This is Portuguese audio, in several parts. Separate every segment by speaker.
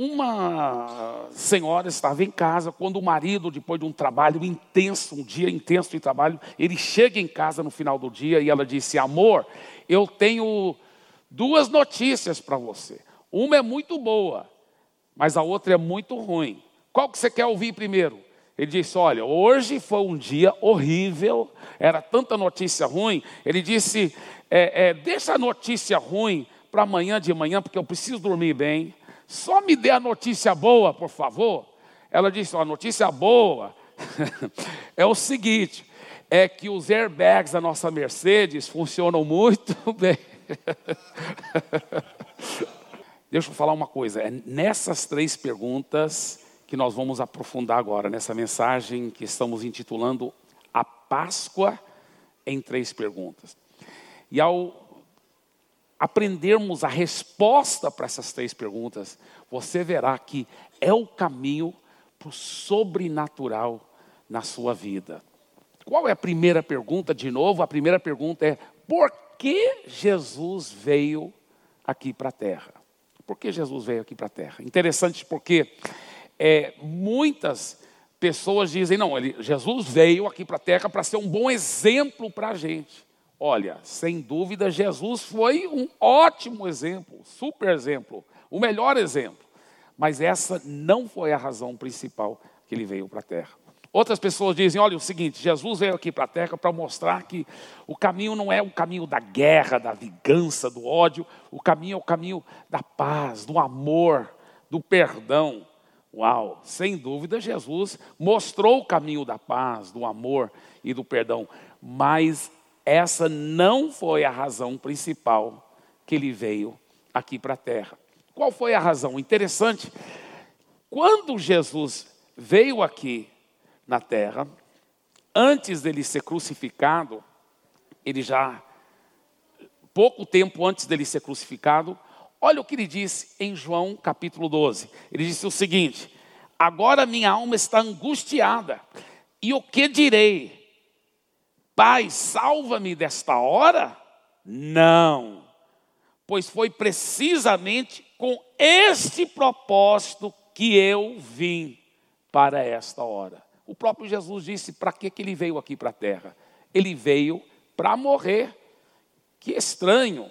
Speaker 1: uma senhora estava em casa quando o marido, depois de um trabalho intenso, um dia intenso de trabalho, ele chega em casa no final do dia e ela disse: Amor, eu tenho duas notícias para você. Uma é muito boa, mas a outra é muito ruim. Qual que você quer ouvir primeiro? Ele disse: Olha, hoje foi um dia horrível, era tanta notícia ruim. Ele disse: é, é, Deixa a notícia ruim para amanhã de manhã, porque eu preciso dormir bem. Só me dê a notícia boa, por favor. Ela disse: a notícia boa é o seguinte: é que os airbags da nossa Mercedes funcionam muito bem. Deixa eu falar uma coisa: é nessas três perguntas que nós vamos aprofundar agora, nessa mensagem que estamos intitulando A Páscoa em Três Perguntas. E ao aprendermos a resposta para essas três perguntas, você verá que é o caminho para o sobrenatural na sua vida. Qual é a primeira pergunta? De novo, a primeira pergunta é: por que Jesus veio aqui para a terra? Por que Jesus veio aqui para a terra? Interessante porque é, muitas pessoas dizem: não, ele, Jesus veio aqui para a terra para ser um bom exemplo para a gente. Olha, sem dúvida, Jesus foi um ótimo exemplo, super exemplo, o melhor exemplo. Mas essa não foi a razão principal que ele veio para a terra. Outras pessoas dizem: olha, o seguinte, Jesus veio aqui para a terra para mostrar que o caminho não é o caminho da guerra, da vingança, do ódio, o caminho é o caminho da paz, do amor, do perdão. Uau, sem dúvida, Jesus mostrou o caminho da paz, do amor e do perdão, mas essa não foi a razão principal que ele veio aqui para a terra. Qual foi a razão? Interessante, quando Jesus veio aqui na terra, antes dele ser crucificado, ele já, pouco tempo antes dele ser crucificado, olha o que ele disse em João capítulo 12. Ele disse o seguinte: Agora minha alma está angustiada, e o que direi? Pai, salva-me desta hora? Não, pois foi precisamente com este propósito que eu vim para esta hora. O próprio Jesus disse: para que, ele veio aqui para a terra? Ele veio para morrer. Que estranho.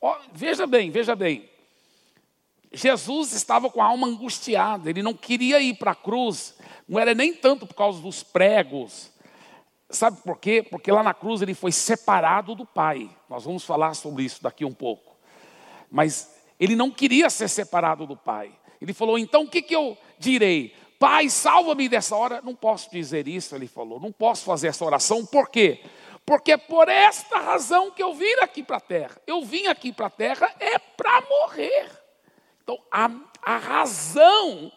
Speaker 1: Oh, veja bem, veja bem. Jesus estava com a alma angustiada, ele não queria ir para a cruz, não era nem tanto por causa dos pregos, Sabe por quê? Porque lá na cruz ele foi separado do Pai. Nós vamos falar sobre isso daqui um pouco. Mas ele não queria ser separado do Pai. Ele falou: então o que, que eu direi? Pai, salva-me dessa hora. Não posso dizer isso, ele falou. Não posso fazer essa oração. Por quê? Porque é por esta razão que eu vim aqui para a terra. Eu vim aqui para a terra é para morrer. Então, a, a razão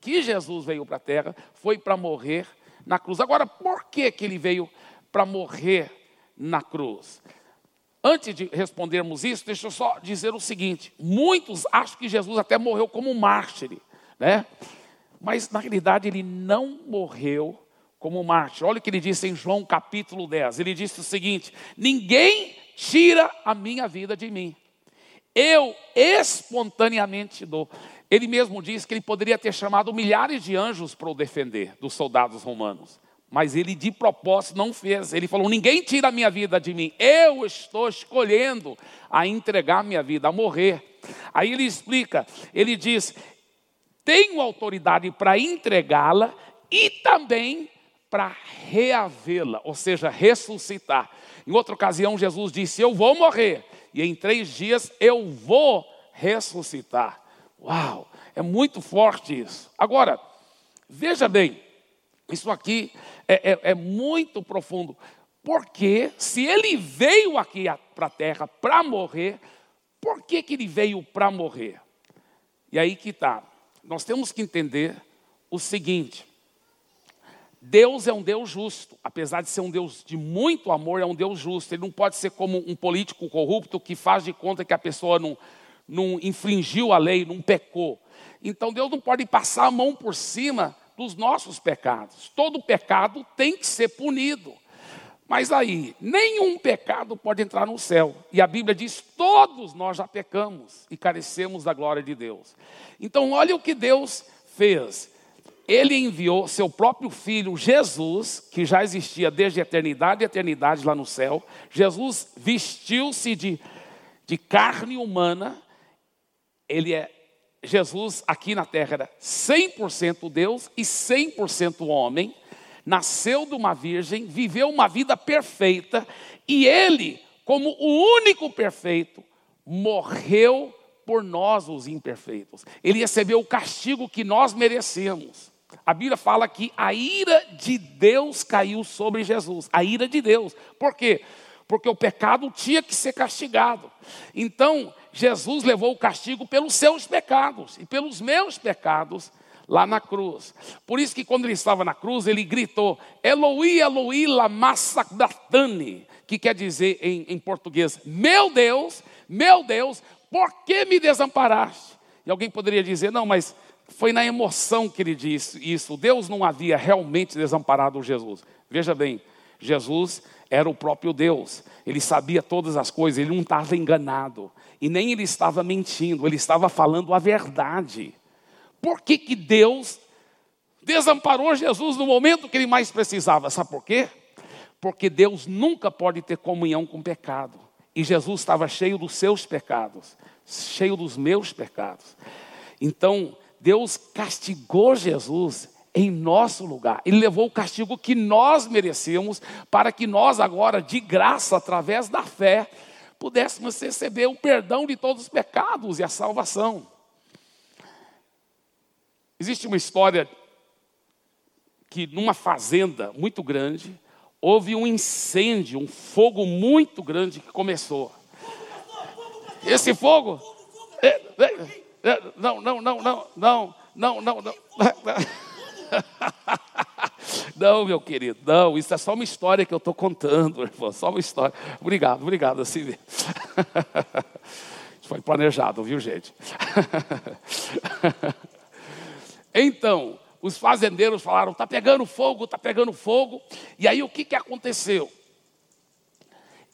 Speaker 1: que Jesus veio para a terra foi para morrer na cruz. Agora, por que, que ele veio para morrer na cruz? Antes de respondermos isso, deixa eu só dizer o seguinte: muitos acham que Jesus até morreu como um mártir, né? Mas na realidade ele não morreu como mártir. Olha o que ele disse em João capítulo 10. Ele disse o seguinte: Ninguém tira a minha vida de mim. Eu espontaneamente dou. Ele mesmo disse que ele poderia ter chamado milhares de anjos para o defender dos soldados romanos. Mas ele de propósito não fez. Ele falou: ninguém tira a minha vida de mim. Eu estou escolhendo a entregar minha vida, a morrer. Aí ele explica: ele diz, tenho autoridade para entregá-la e também para reavê-la, ou seja, ressuscitar. Em outra ocasião, Jesus disse: Eu vou morrer, e em três dias eu vou ressuscitar. Uau, é muito forte isso. Agora, veja bem, isso aqui é, é, é muito profundo. Porque se ele veio aqui para a terra para morrer, por que, que ele veio para morrer? E aí que está. Nós temos que entender o seguinte: Deus é um Deus justo, apesar de ser um Deus de muito amor, é um Deus justo. Ele não pode ser como um político corrupto que faz de conta que a pessoa não, não infringiu a lei, não pecou. Então Deus não pode passar a mão por cima dos nossos pecados. Todo pecado tem que ser punido. Mas aí, nenhum pecado pode entrar no céu. E a Bíblia diz: todos nós já pecamos e carecemos da glória de Deus. Então, olha o que Deus fez. Ele enviou seu próprio filho Jesus, que já existia desde eternidade e eternidade lá no céu. Jesus vestiu-se de, de carne humana. Ele é Jesus aqui na terra era 100% Deus e 100% homem nasceu de uma virgem, viveu uma vida perfeita e ele, como o único perfeito, morreu por nós, os imperfeitos. Ele recebeu o castigo que nós merecemos. A Bíblia fala que a ira de Deus caiu sobre Jesus. A ira de Deus. Por quê? O pecado tinha que ser castigado. Então, Jesus levou o castigo pelos seus pecados e pelos meus pecados lá na cruz. Por isso que quando ele estava na cruz, ele gritou: Eloi, Eloi, lama sabachthani, que quer dizer em, em português: Meu Deus, meu Deus, por que me desamparaste? E alguém poderia dizer: Não, mas foi na emoção que ele disse isso. Deus não havia realmente desamparado Jesus. Veja bem, Jesus era o próprio Deus. Ele sabia todas as coisas, ele não estava enganado. E nem ele estava mentindo, ele estava falando a verdade. Por que, que Deus desamparou Jesus no momento que ele mais precisava? Sabe por quê? Porque Deus nunca pode ter comunhão com pecado. E Jesus estava cheio dos seus pecados, cheio dos meus pecados. Então, Deus castigou Jesus em nosso lugar. Ele levou o castigo que nós merecemos, para que nós agora, de graça, através da fé, pudéssemos receber o perdão de todos os pecados e a salvação. Existe uma história que numa fazenda muito grande houve um incêndio, um fogo muito grande que começou. Esse fogo. É, é, é, não, não, não, não, não, não, não. não. Não, meu querido, não, isso é só uma história que eu estou contando, irmão, só uma história. Obrigado, obrigado, assim mesmo. Foi planejado, viu, gente? Então, os fazendeiros falaram: está pegando fogo, está pegando fogo. E aí o que, que aconteceu?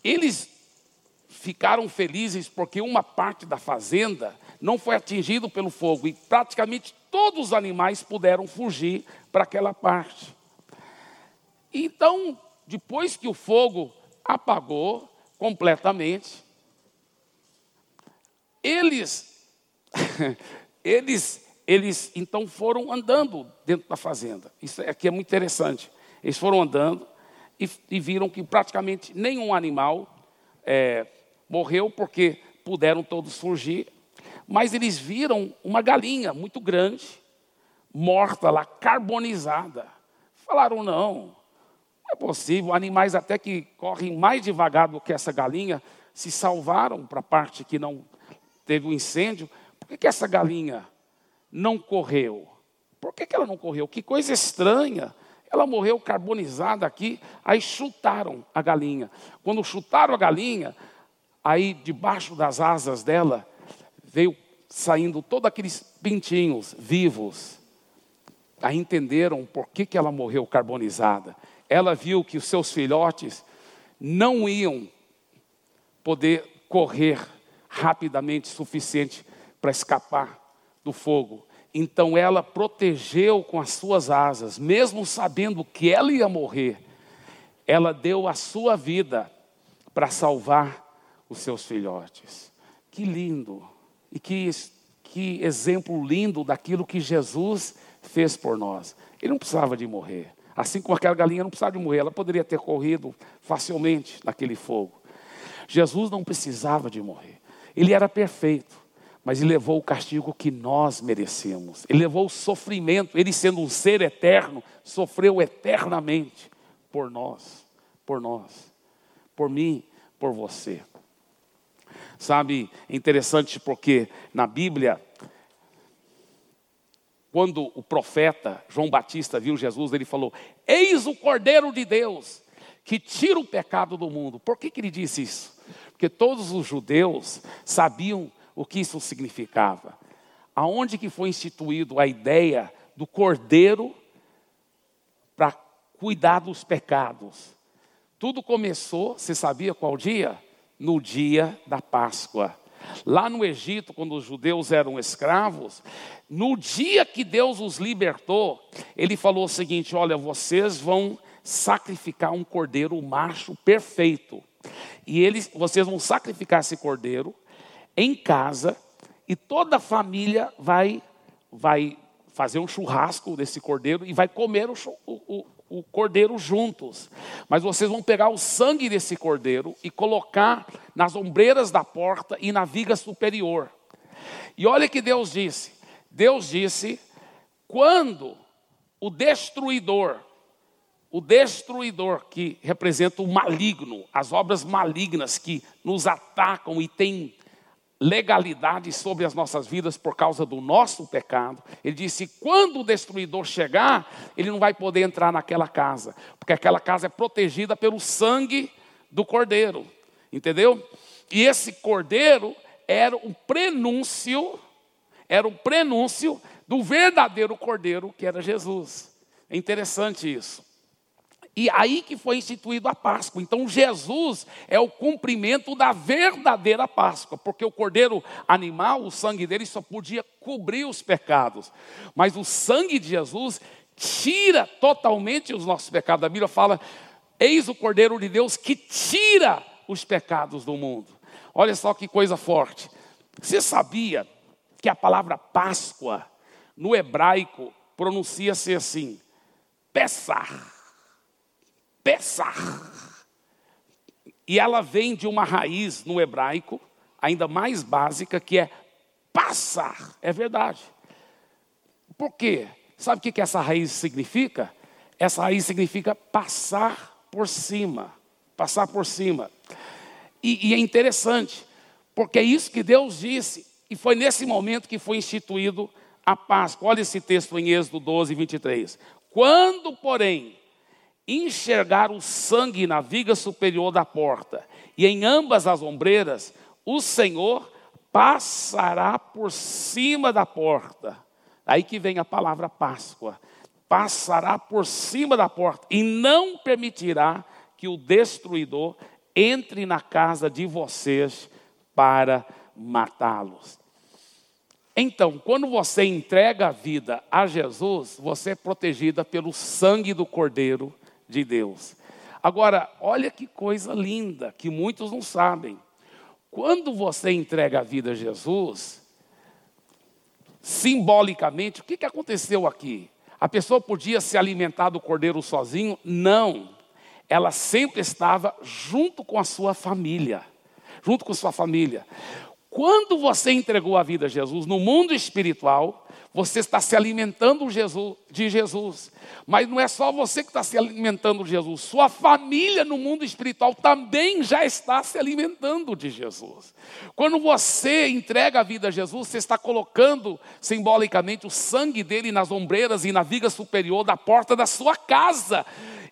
Speaker 1: Eles ficaram felizes porque uma parte da fazenda não foi atingida pelo fogo e praticamente todos os animais puderam fugir para aquela parte. Então, depois que o fogo apagou completamente, eles, eles, eles então foram andando dentro da fazenda. Isso aqui é muito interessante. Eles foram andando e, e viram que praticamente nenhum animal é, morreu porque puderam todos fugir. Mas eles viram uma galinha muito grande, morta lá, carbonizada. Falaram: não, é possível, animais até que correm mais devagar do que essa galinha se salvaram para a parte que não teve o um incêndio. Por que, que essa galinha não correu? Por que, que ela não correu? Que coisa estranha. Ela morreu carbonizada aqui, aí chutaram a galinha. Quando chutaram a galinha, aí debaixo das asas dela veio saindo todos aqueles pintinhos vivos. Aí entenderam por que, que ela morreu carbonizada ela viu que os seus filhotes não iam poder correr rapidamente suficiente para escapar do fogo. Então ela protegeu com as suas asas, mesmo sabendo que ela ia morrer, ela deu a sua vida para salvar os seus filhotes. Que lindo! E que, que exemplo lindo daquilo que Jesus fez por nós. Ele não precisava de morrer. Assim como aquela galinha não precisava de morrer, ela poderia ter corrido facilmente naquele fogo. Jesus não precisava de morrer. Ele era perfeito, mas ele levou o castigo que nós merecemos. Ele levou o sofrimento, ele sendo um ser eterno, sofreu eternamente por nós, por nós, por mim, por você. Sabe, é interessante porque na Bíblia quando o profeta João Batista viu Jesus, ele falou: Eis o Cordeiro de Deus que tira o pecado do mundo. Por que, que ele disse isso? Porque todos os judeus sabiam o que isso significava. Aonde que foi instituído a ideia do cordeiro para cuidar dos pecados? Tudo começou, você sabia qual dia? No dia da Páscoa. Lá no Egito, quando os judeus eram escravos, no dia que Deus os libertou, ele falou o seguinte: Olha, vocês vão sacrificar um cordeiro macho perfeito. E eles, vocês vão sacrificar esse cordeiro em casa, e toda a família vai, vai fazer um churrasco desse cordeiro e vai comer o, o, o cordeiro juntos. Mas vocês vão pegar o sangue desse cordeiro e colocar nas ombreiras da porta e na viga superior. E olha que Deus disse: Deus disse, quando o destruidor, o destruidor que representa o maligno, as obras malignas que nos atacam e têm legalidade sobre as nossas vidas por causa do nosso pecado. Ele disse: quando o destruidor chegar, ele não vai poder entrar naquela casa, porque aquela casa é protegida pelo sangue do cordeiro, entendeu? E esse cordeiro era o prenúncio, era o prenúncio do verdadeiro cordeiro que era Jesus. É interessante isso. E aí que foi instituído a Páscoa. Então Jesus é o cumprimento da verdadeira Páscoa, porque o cordeiro animal, o sangue dele só podia cobrir os pecados. Mas o sangue de Jesus tira totalmente os nossos pecados. A Bíblia fala: "Eis o cordeiro de Deus que tira os pecados do mundo". Olha só que coisa forte. Você sabia que a palavra Páscoa no hebraico pronuncia-se assim: Pessah Pessar. E ela vem de uma raiz no hebraico, ainda mais básica, que é passar. É verdade. Por quê? Sabe o que essa raiz significa? Essa raiz significa passar por cima. Passar por cima. E, e é interessante, porque é isso que Deus disse, e foi nesse momento que foi instituído a Páscoa. Olha esse texto em Êxodo 12, 23. Quando, porém, enxergar o sangue na viga superior da porta e em ambas as ombreiras, o Senhor passará por cima da porta. Aí que vem a palavra Páscoa. Passará por cima da porta e não permitirá que o destruidor entre na casa de vocês para matá-los. Então, quando você entrega a vida a Jesus, você é protegida pelo sangue do Cordeiro de Deus. Agora, olha que coisa linda, que muitos não sabem. Quando você entrega a vida a Jesus, simbolicamente, o que, que aconteceu aqui? A pessoa podia se alimentar do cordeiro sozinho? Não. Ela sempre estava junto com a sua família. Junto com sua família. Quando você entregou a vida a Jesus no mundo espiritual, você está se alimentando de Jesus. Mas não é só você que está se alimentando de Jesus, sua família no mundo espiritual também já está se alimentando de Jesus. Quando você entrega a vida a Jesus, você está colocando simbolicamente o sangue dele nas ombreiras e na viga superior da porta da sua casa.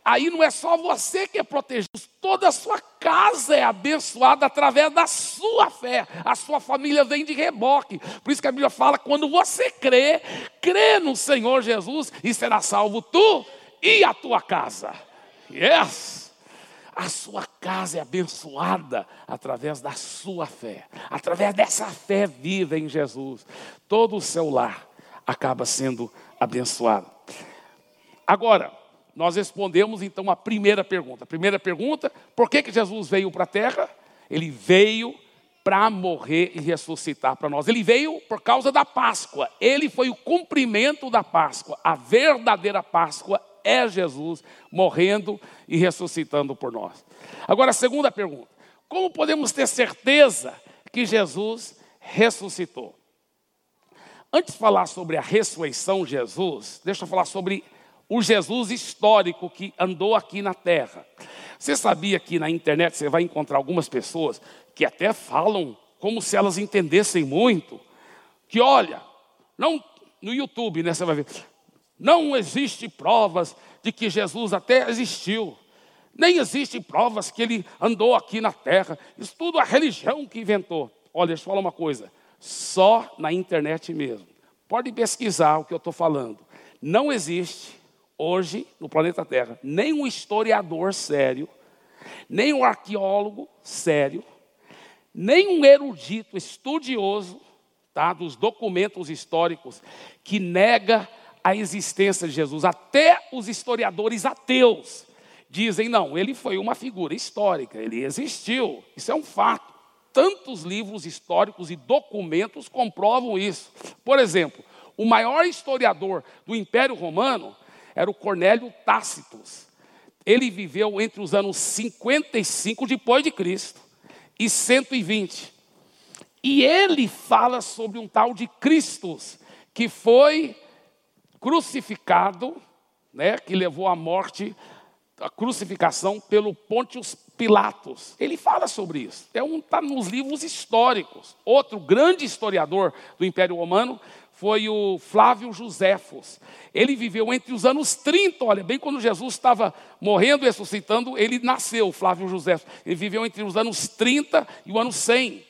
Speaker 1: Aí não é só você que é protegido, toda a sua casa é abençoada através da sua fé. A sua família vem de reboque. Por isso que a Bíblia fala: quando você crê, crê no Senhor Jesus e será salvo tu e a tua casa. Yes! A sua casa é abençoada através da sua fé, através dessa fé viva em Jesus. Todo o seu lar acaba sendo abençoado. Agora, nós respondemos então a primeira pergunta. A primeira pergunta, por que, que Jesus veio para a terra? Ele veio para morrer e ressuscitar para nós. Ele veio por causa da Páscoa. Ele foi o cumprimento da Páscoa. A verdadeira Páscoa é Jesus morrendo e ressuscitando por nós. Agora, a segunda pergunta: como podemos ter certeza que Jesus ressuscitou? Antes de falar sobre a ressurreição de Jesus, deixa eu falar sobre o Jesus histórico que andou aqui na terra. Você sabia que na internet você vai encontrar algumas pessoas que até falam como se elas entendessem muito, que olha, não no YouTube, né, você vai ver, não existe provas de que Jesus até existiu. Nem existe provas que ele andou aqui na terra. Isso tudo a religião que inventou. Olha, deixa eu falar uma coisa. Só na internet mesmo. Pode pesquisar o que eu estou falando. Não existe hoje no planeta Terra nenhum historiador sério nem um arqueólogo sério, nem um erudito estudioso tá, dos documentos históricos que nega a existência de Jesus. Até os historiadores ateus dizem: não, ele foi uma figura histórica, ele existiu, isso é um fato. Tantos livros históricos e documentos comprovam isso. Por exemplo, o maior historiador do Império Romano era o Cornélio Tácitos. Ele viveu entre os anos 55 depois de Cristo e 120. E ele fala sobre um tal de Cristo que foi crucificado, né, que levou à morte, a crucificação pelo Pontius Pilatos. Ele fala sobre isso. É um está nos livros históricos. Outro grande historiador do Império Romano foi o Flávio Josefos. Ele viveu entre os anos 30, olha, bem quando Jesus estava morrendo e ressuscitando, ele nasceu, Flávio Josefos. Ele viveu entre os anos 30 e o ano 100.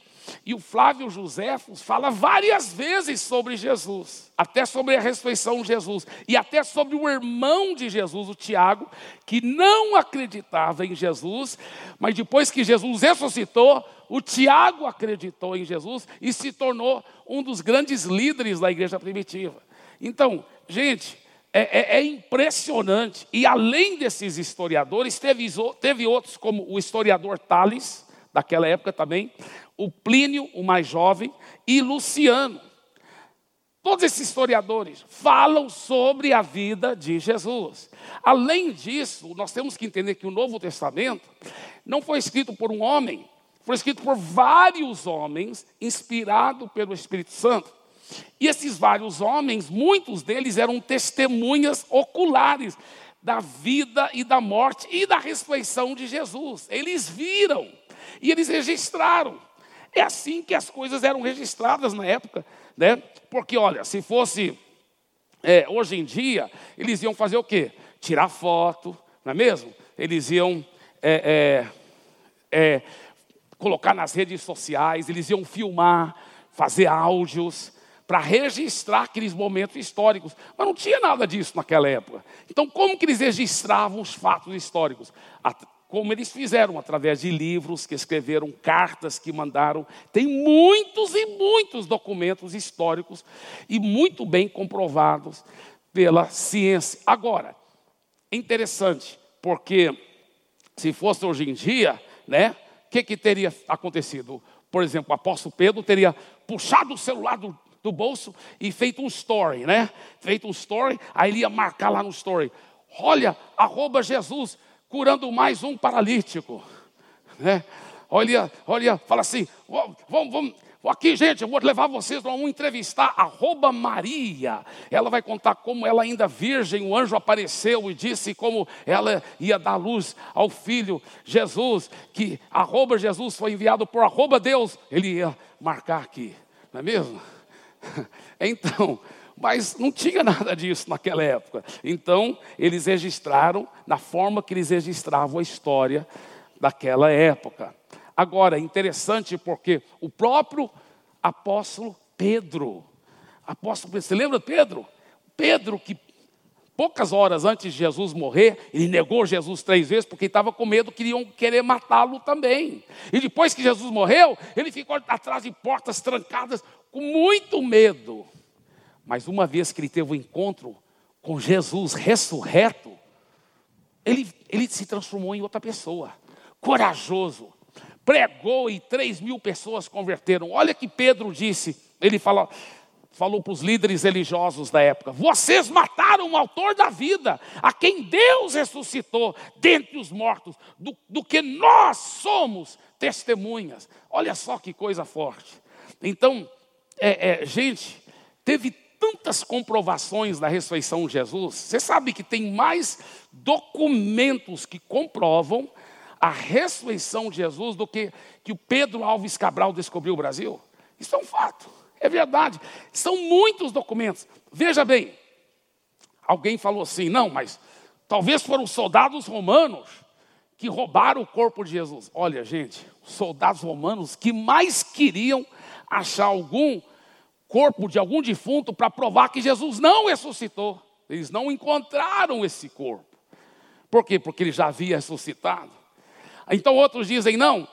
Speaker 1: E o Flávio Joséfos fala várias vezes sobre Jesus, até sobre a ressurreição de Jesus, e até sobre o irmão de Jesus, o Tiago, que não acreditava em Jesus, mas depois que Jesus ressuscitou, o Tiago acreditou em Jesus e se tornou um dos grandes líderes da igreja primitiva. Então, gente, é, é, é, impressionante. E além desses historiadores, teve, teve outros, como o historiador Tales, daquela época também, o Plínio, o mais jovem, e Luciano. Todos esses historiadores falam sobre a vida de Jesus. Além disso, nós temos que entender que o Novo Testamento não foi escrito por um homem, foi escrito por vários homens, inspirado pelo Espírito Santo. E esses vários homens, muitos deles eram testemunhas oculares da vida e da morte e da ressurreição de Jesus. Eles viram e eles registraram. É assim que as coisas eram registradas na época, né? Porque, olha, se fosse é, hoje em dia, eles iam fazer o quê? Tirar foto, não é mesmo? Eles iam é, é, é, colocar nas redes sociais, eles iam filmar, fazer áudios para registrar aqueles momentos históricos. Mas não tinha nada disso naquela época. Então, como que eles registravam os fatos históricos? como eles fizeram através de livros que escreveram, cartas que mandaram. Tem muitos e muitos documentos históricos e muito bem comprovados pela ciência. Agora, é interessante, porque se fosse hoje em dia, né, que, que teria acontecido? Por exemplo, o apóstolo Pedro teria puxado o celular do, do bolso e feito um story, né? Feito um story, aí ele ia marcar lá no story. Olha, arroba Jesus, curando mais um paralítico. Né? Olha, olha, fala assim, vamos, vamos, aqui gente, eu vou levar vocês para um entrevistar arroba Maria. Ela vai contar como ela ainda virgem, o anjo apareceu e disse como ela ia dar luz ao filho Jesus, que arroba Jesus foi enviado por arroba Deus. Ele ia marcar aqui, não é mesmo? Então, mas não tinha nada disso naquela época. Então, eles registraram na forma que eles registravam a história daquela época. Agora, interessante porque o próprio apóstolo Pedro, apóstolo você lembra Pedro? Pedro que poucas horas antes de Jesus morrer, ele negou Jesus três vezes porque estava com medo que iam querer matá-lo também. E depois que Jesus morreu, ele ficou atrás de portas trancadas com muito medo. Mas uma vez que ele teve o um encontro com Jesus ressurreto, ele, ele se transformou em outra pessoa, corajoso, pregou e três mil pessoas converteram. Olha que Pedro disse, ele falou, falou para os líderes religiosos da época: vocês mataram o autor da vida, a quem Deus ressuscitou dentre os mortos, do, do que nós somos testemunhas. Olha só que coisa forte. Então, é, é, gente, teve tantas comprovações da ressurreição de Jesus. Você sabe que tem mais documentos que comprovam a ressurreição de Jesus do que, que o Pedro Alves Cabral descobriu o Brasil? Isso é um fato, é verdade. São muitos documentos. Veja bem, alguém falou assim: não, mas talvez foram soldados romanos que roubaram o corpo de Jesus. Olha, gente, os soldados romanos que mais queriam achar algum corpo de algum defunto para provar que Jesus não ressuscitou. Eles não encontraram esse corpo. Por quê? Porque ele já havia ressuscitado. Então outros dizem, não,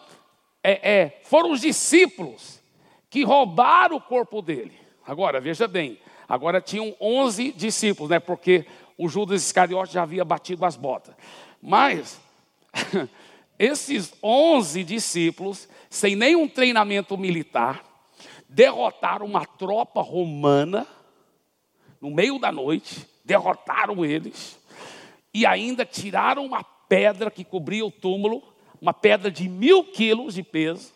Speaker 1: é, é, foram os discípulos que roubaram o corpo dele. Agora, veja bem, agora tinham 11 discípulos, né? Porque o Judas Iscariote já havia batido as botas. Mas esses 11 discípulos, sem nenhum treinamento militar, derrotaram uma tropa romana no meio da noite, derrotaram eles e ainda tiraram uma pedra que cobria o túmulo, uma pedra de mil quilos de peso,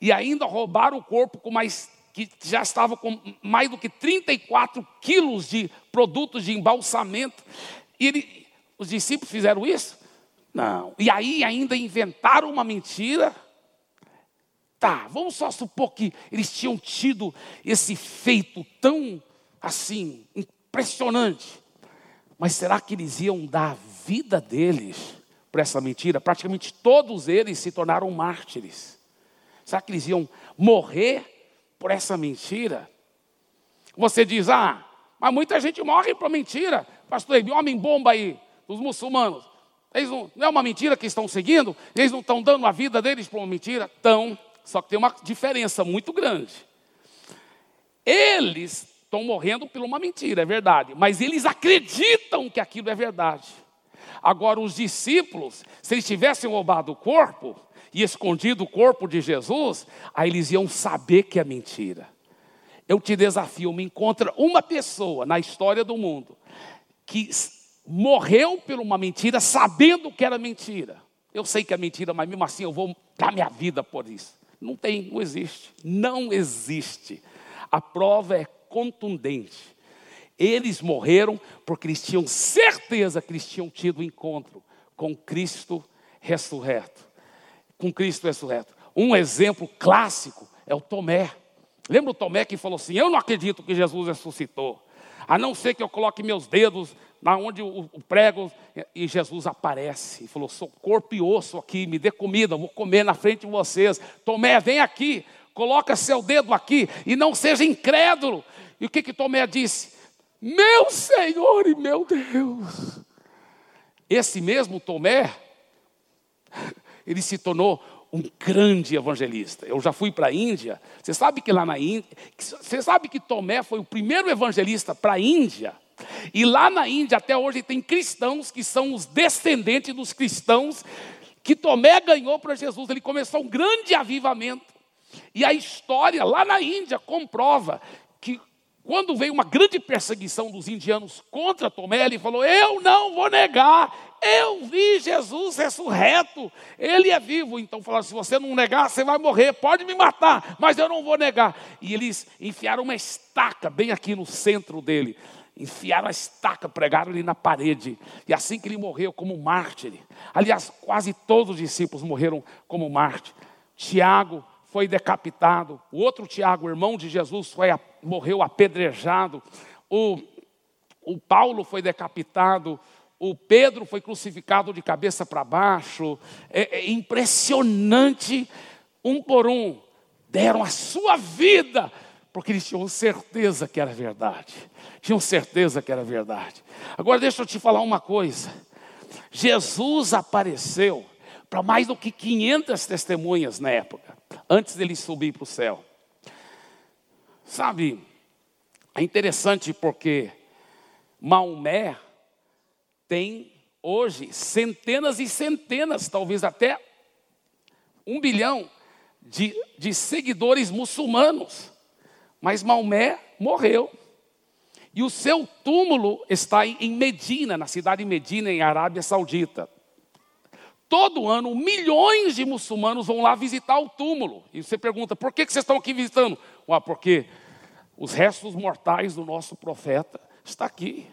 Speaker 1: e ainda roubaram o corpo com mais que já estava com mais do que 34 quilos de produtos de embalsamento. E ele, os discípulos fizeram isso? Não. E aí ainda inventaram uma mentira. Tá, vamos só supor que eles tinham tido esse feito tão assim impressionante. Mas será que eles iam dar a vida deles por essa mentira? Praticamente todos eles se tornaram mártires. Será que eles iam morrer por essa mentira. Você diz, ah, mas muita gente morre por mentira. Pastor, homem bomba aí, dos muçulmanos. Eles não, não é uma mentira que estão seguindo? Eles não estão dando a vida deles por uma mentira? Estão, só que tem uma diferença muito grande. Eles estão morrendo por uma mentira, é verdade, mas eles acreditam que aquilo é verdade. Agora, os discípulos, se eles tivessem roubado o corpo, e escondido o corpo de Jesus, aí eles iam saber que é mentira. Eu te desafio, me encontra uma pessoa na história do mundo que morreu por uma mentira sabendo que era mentira. Eu sei que é mentira, mas mesmo assim eu vou dar minha vida por isso. Não tem, não existe. Não existe. A prova é contundente. Eles morreram porque eles tinham certeza que eles tinham tido encontro com Cristo ressurreto com Cristo ressurreto. Um exemplo clássico é o Tomé. Lembra o Tomé que falou assim: Eu não acredito que Jesus ressuscitou, a não ser que eu coloque meus dedos na onde o, prego e Jesus aparece e falou: Sou corpo e osso aqui, me dê comida, vou comer na frente de vocês. Tomé, vem aqui, coloca seu dedo aqui e não seja incrédulo. E o que que Tomé disse? Meu Senhor e meu Deus. Esse mesmo Tomé ele se tornou um grande evangelista. Eu já fui para a Índia. Você sabe que lá na Índia, você sabe que Tomé foi o primeiro evangelista para a Índia. E lá na Índia até hoje tem cristãos que são os descendentes dos cristãos que Tomé ganhou para Jesus. Ele começou um grande avivamento. E a história lá na Índia comprova quando veio uma grande perseguição dos indianos contra Tomé, ele falou: Eu não vou negar, eu vi Jesus ressurreto, ele é vivo. Então falaram: se você não negar, você vai morrer, pode me matar, mas eu não vou negar. E eles enfiaram uma estaca bem aqui no centro dele. Enfiaram a estaca, pregaram ele na parede. E assim que ele morreu como mártir. Aliás, quase todos os discípulos morreram como mártir. Tiago foi decapitado. O outro Tiago, irmão de Jesus, foi, morreu apedrejado. O, o Paulo foi decapitado o Pedro foi crucificado de cabeça para baixo. É, é, impressionante, um por um, deram a sua vida, porque eles tinham certeza que era verdade. Tinham certeza que era verdade. Agora deixa eu te falar uma coisa. Jesus apareceu para mais do que 500 testemunhas na época, antes dele subir para o céu. Sabe, é interessante porque Maomé tem hoje centenas e centenas, talvez até um bilhão de, de seguidores muçulmanos. Mas Maomé morreu. E o seu túmulo está em Medina, na cidade de Medina, em Arábia Saudita. Todo ano, milhões de muçulmanos vão lá visitar o túmulo. E você pergunta, por que vocês estão aqui visitando? Ué, porque os restos mortais do nosso profeta está aqui.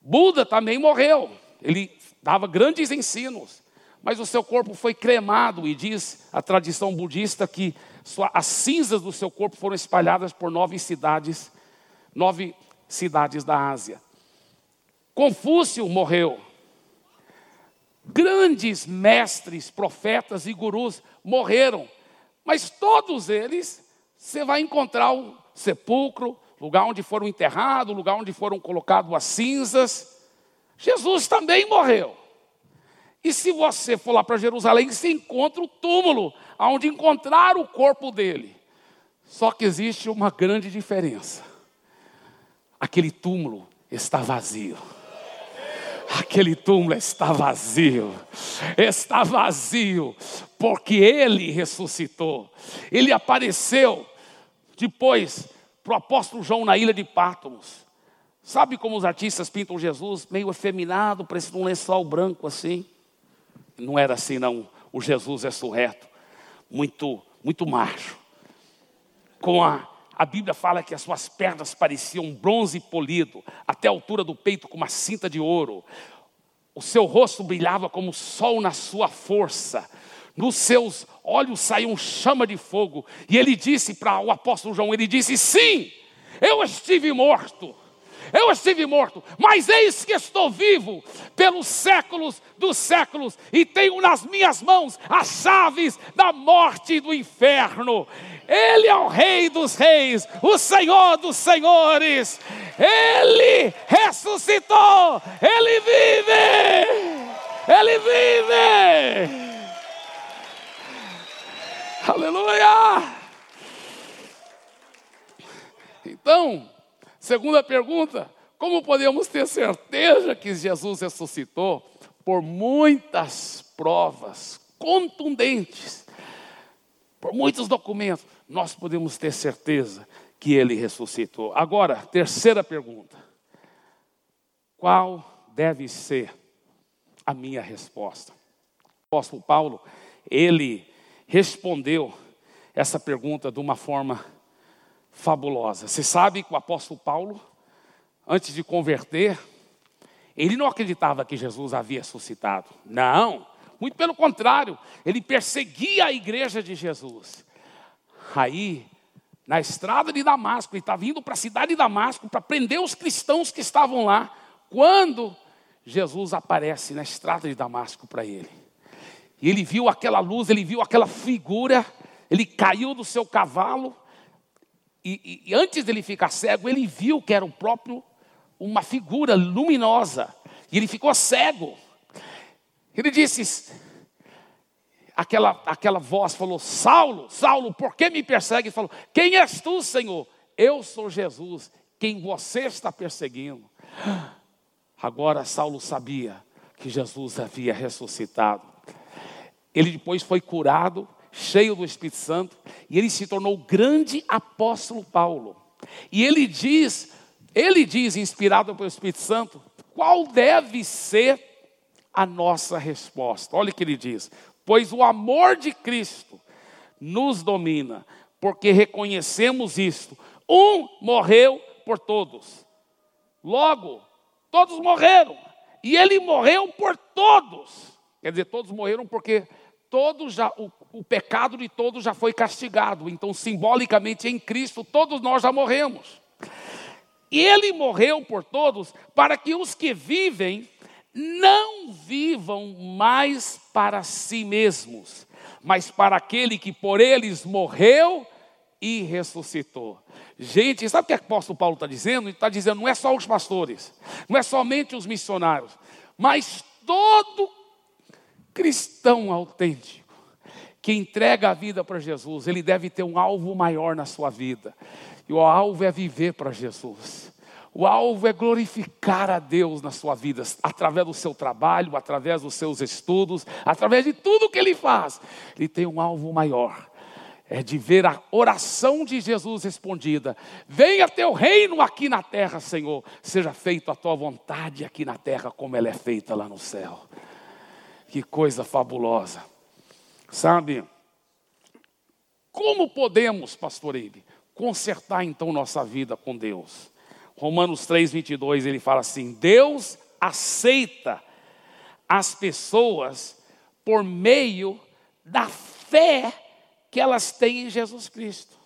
Speaker 1: Buda também morreu. Ele dava grandes ensinos, mas o seu corpo foi cremado e diz a tradição budista que as cinzas do seu corpo foram espalhadas por nove cidades, nove cidades da Ásia. Confúcio morreu. Grandes mestres, profetas e gurus morreram, mas todos eles você vai encontrar o sepulcro, lugar onde foram enterrados, lugar onde foram colocadas as cinzas. Jesus também morreu. E se você for lá para Jerusalém, você encontra o túmulo, onde encontrar o corpo dele. Só que existe uma grande diferença. Aquele túmulo está vazio. Aquele túmulo está vazio. Está vazio, porque ele ressuscitou. Ele apareceu depois para o apóstolo João na ilha de Pátomos. Sabe como os artistas pintam Jesus? Meio efeminado, parecendo um lençol branco assim. Não era assim, não. O Jesus ressurreto. Muito, muito macho. Com a, a Bíblia fala que as suas pernas pareciam bronze polido, até a altura do peito com uma cinta de ouro. O seu rosto brilhava como o sol na sua força. Nos seus olhos saiu chama de fogo. E ele disse para o apóstolo João: Ele disse, sim, eu estive morto eu estive morto, mas eis que estou vivo pelos séculos dos séculos e tenho nas minhas mãos as chaves da morte e do inferno. Ele é o Rei dos Reis, o Senhor dos Senhores. Ele ressuscitou, ele vive, ele vive. Aleluia! Então, Segunda pergunta: como podemos ter certeza que Jesus ressuscitou? Por muitas provas contundentes, por muitos documentos, nós podemos ter certeza que ele ressuscitou. Agora, terceira pergunta: qual deve ser a minha resposta? O apóstolo Paulo, ele respondeu essa pergunta de uma forma fabulosa. Você sabe que o apóstolo Paulo, antes de converter, ele não acreditava que Jesus havia suscitado. Não, muito pelo contrário, ele perseguia a igreja de Jesus. Aí, na estrada de Damasco, ele estava vindo para a cidade de Damasco para prender os cristãos que estavam lá, quando Jesus aparece na estrada de Damasco para ele. E ele viu aquela luz, ele viu aquela figura, ele caiu do seu cavalo, e, e, antes dele ficar cego, ele viu que era o próprio, uma figura luminosa. E ele ficou cego. Ele disse, aquela, aquela voz falou: Saulo, Saulo, por que me persegue? Ele falou: Quem és tu, Senhor? Eu sou Jesus, quem você está perseguindo. Agora Saulo sabia que Jesus havia ressuscitado. Ele depois foi curado cheio do Espírito Santo, e ele se tornou o grande apóstolo Paulo. E ele diz, ele diz, inspirado pelo Espírito Santo, qual deve ser a nossa resposta. Olha o que ele diz: Pois o amor de Cristo nos domina, porque reconhecemos isto. Um morreu por todos. Logo, todos morreram. E ele morreu por todos. Quer dizer, todos morreram porque todos já, o, o pecado de todos já foi castigado. Então, simbolicamente, em Cristo, todos nós já morremos. E ele morreu por todos para que os que vivem não vivam mais para si mesmos, mas para aquele que por eles morreu e ressuscitou. Gente, sabe o que o apóstolo Paulo está dizendo? Ele está dizendo, não é só os pastores, não é somente os missionários, mas todo cristão autêntico que entrega a vida para Jesus, ele deve ter um alvo maior na sua vida. E o alvo é viver para Jesus. O alvo é glorificar a Deus na sua vida, através do seu trabalho, através dos seus estudos, através de tudo que ele faz. Ele tem um alvo maior. É de ver a oração de Jesus respondida. Venha teu reino aqui na terra, Senhor. Seja feita a tua vontade aqui na terra, como ela é feita lá no céu. Que coisa fabulosa. Sabe? Como podemos, pastor Eibe, consertar então nossa vida com Deus? Romanos 3, 22, ele fala assim: Deus aceita as pessoas por meio da fé que elas têm em Jesus Cristo.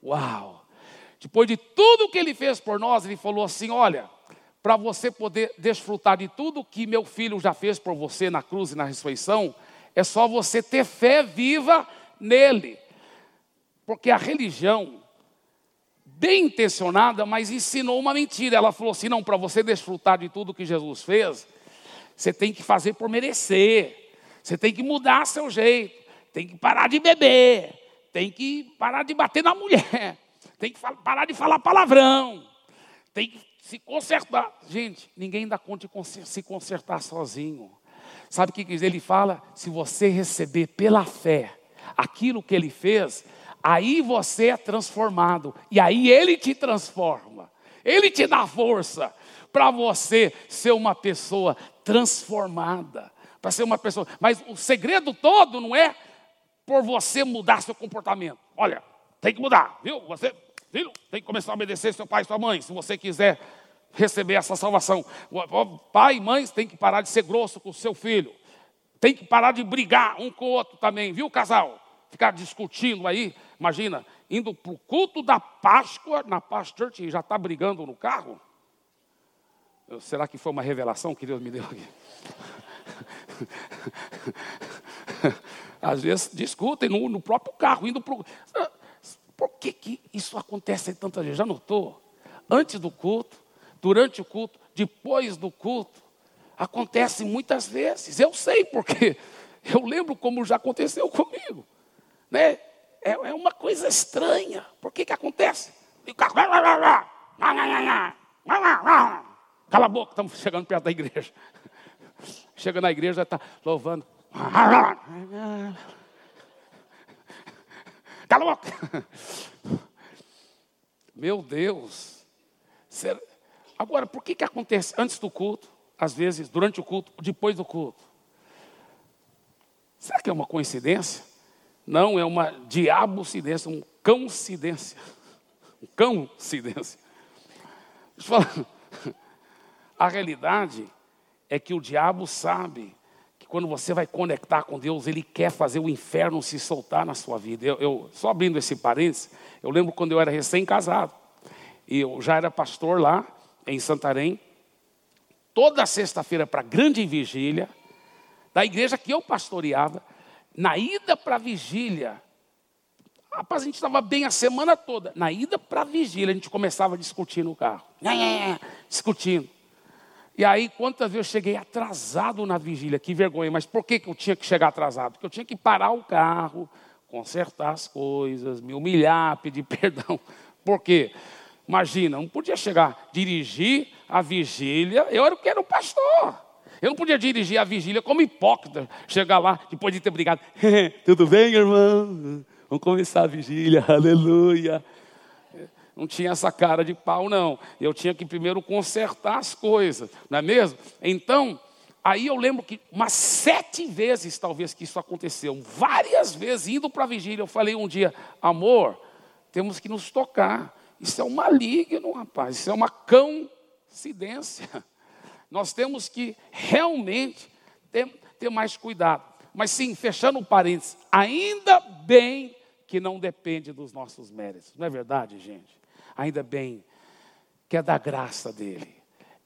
Speaker 1: Uau! Depois de tudo que ele fez por nós, ele falou assim: Olha, para você poder desfrutar de tudo que meu filho já fez por você na cruz e na ressurreição, é só você ter fé viva nele. Porque a religião, bem intencionada, mas ensinou uma mentira. Ela falou assim: não, para você desfrutar de tudo que Jesus fez, Você tem que fazer por merecer. Você tem que mudar seu jeito. Tem que parar de beber. Tem que parar de bater na mulher. Tem que parar de falar palavrão. Tem que se consertar. Gente, ninguém dá conta de se consertar sozinho. Sabe o que ele fala? Se você receber pela fé aquilo que ele fez, aí você é transformado. E aí ele te transforma. Ele te dá força para você ser uma pessoa transformada. Para ser uma pessoa. Mas o segredo todo não é por você mudar seu comportamento. Olha, tem que mudar, viu? Você, filho, tem que começar a obedecer seu pai e sua mãe, se você quiser receber essa salvação. Pai e mãe tem que parar de ser grosso com o seu filho. Tem que parar de brigar um com o outro também, viu, casal? Ficar discutindo aí, imagina, indo para o culto da Páscoa na Past Church e já está brigando no carro? Será que foi uma revelação que Deus me deu aqui? Às vezes discutem no, no próprio carro, indo para o. Por que, que isso acontece tantas vezes? Já notou? Antes do culto, durante o culto, depois do culto. Acontece muitas vezes. Eu sei porque eu lembro como já aconteceu comigo. Né? É, é uma coisa estranha. Por que, que acontece? Cala a boca, estamos chegando perto da igreja. Chega na igreja, está louvando. Cala a boca. Meu Deus. Agora, por que, que acontece antes do culto, às vezes, durante o culto, depois do culto? Será que é uma coincidência? Não, é uma diabocidência, um cão-cidência. Um cão-cidência. Deixa eu falar. A realidade é que o diabo sabe que quando você vai conectar com Deus, ele quer fazer o inferno se soltar na sua vida. Eu, eu só abrindo esse parênteses, eu lembro quando eu era recém-casado, e eu já era pastor lá em Santarém, toda sexta-feira para a grande vigília, da igreja que eu pastoreava, na ida para a vigília, rapaz, a gente estava bem a semana toda, na ida para a vigília, a gente começava a discutir no carro, discutindo. E aí, quantas vezes eu cheguei atrasado na vigília, que vergonha, mas por que, que eu tinha que chegar atrasado? Porque eu tinha que parar o carro, consertar as coisas, me humilhar, pedir perdão. Por quê? Imagina, não podia chegar, dirigir a vigília, eu era o que era o pastor. Eu não podia dirigir a vigília como hipócrita, chegar lá, depois de ter brigado, tudo bem, irmão? Vamos começar a vigília, aleluia não tinha essa cara de pau, não. Eu tinha que primeiro consertar as coisas, não é mesmo? Então, aí eu lembro que umas sete vezes, talvez, que isso aconteceu, várias vezes, indo para a vigília, eu falei um dia, amor, temos que nos tocar. Isso é um maligno, rapaz, isso é uma coincidência. Nós temos que realmente ter, ter mais cuidado. Mas sim, fechando o parênteses, ainda bem que não depende dos nossos méritos. Não é verdade, gente? ainda bem que é da graça dele.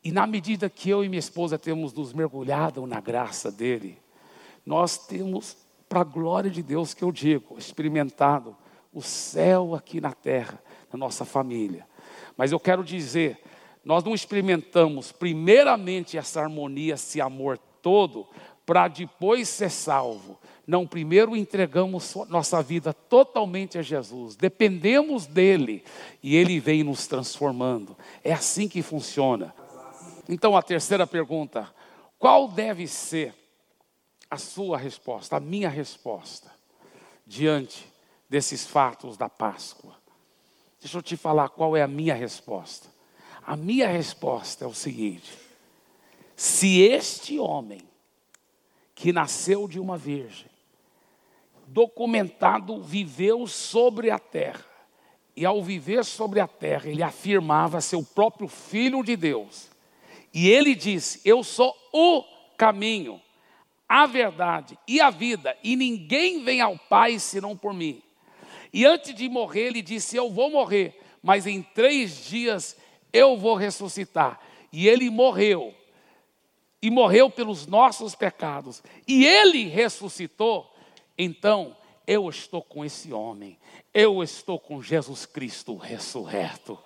Speaker 1: E na medida que eu e minha esposa temos nos mergulhado na graça dele, nós temos, para a glória de Deus que eu digo, experimentado o céu aqui na terra, nossa família. Mas eu quero dizer, nós não experimentamos primeiramente essa harmonia, esse amor todo, para depois ser salvo. Não, primeiro entregamos nossa vida totalmente a Jesus, dependemos dele e ele vem nos transformando. É assim que funciona. Então, a terceira pergunta: qual deve ser a sua resposta, a minha resposta, diante desses fatos da Páscoa? Deixa eu te falar qual é a minha resposta. A minha resposta é o seguinte: se este homem, que nasceu de uma virgem, documentado, viveu sobre a terra. E ao viver sobre a terra, ele afirmava ser o próprio Filho de Deus. E ele disse: Eu sou o caminho, a verdade e a vida, e ninguém vem ao Pai senão por mim. E antes de morrer, ele disse: Eu vou morrer, mas em três dias eu vou ressuscitar. E ele morreu, e morreu pelos nossos pecados, e ele ressuscitou então, eu estou com esse homem, eu estou com Jesus Cristo ressurreto.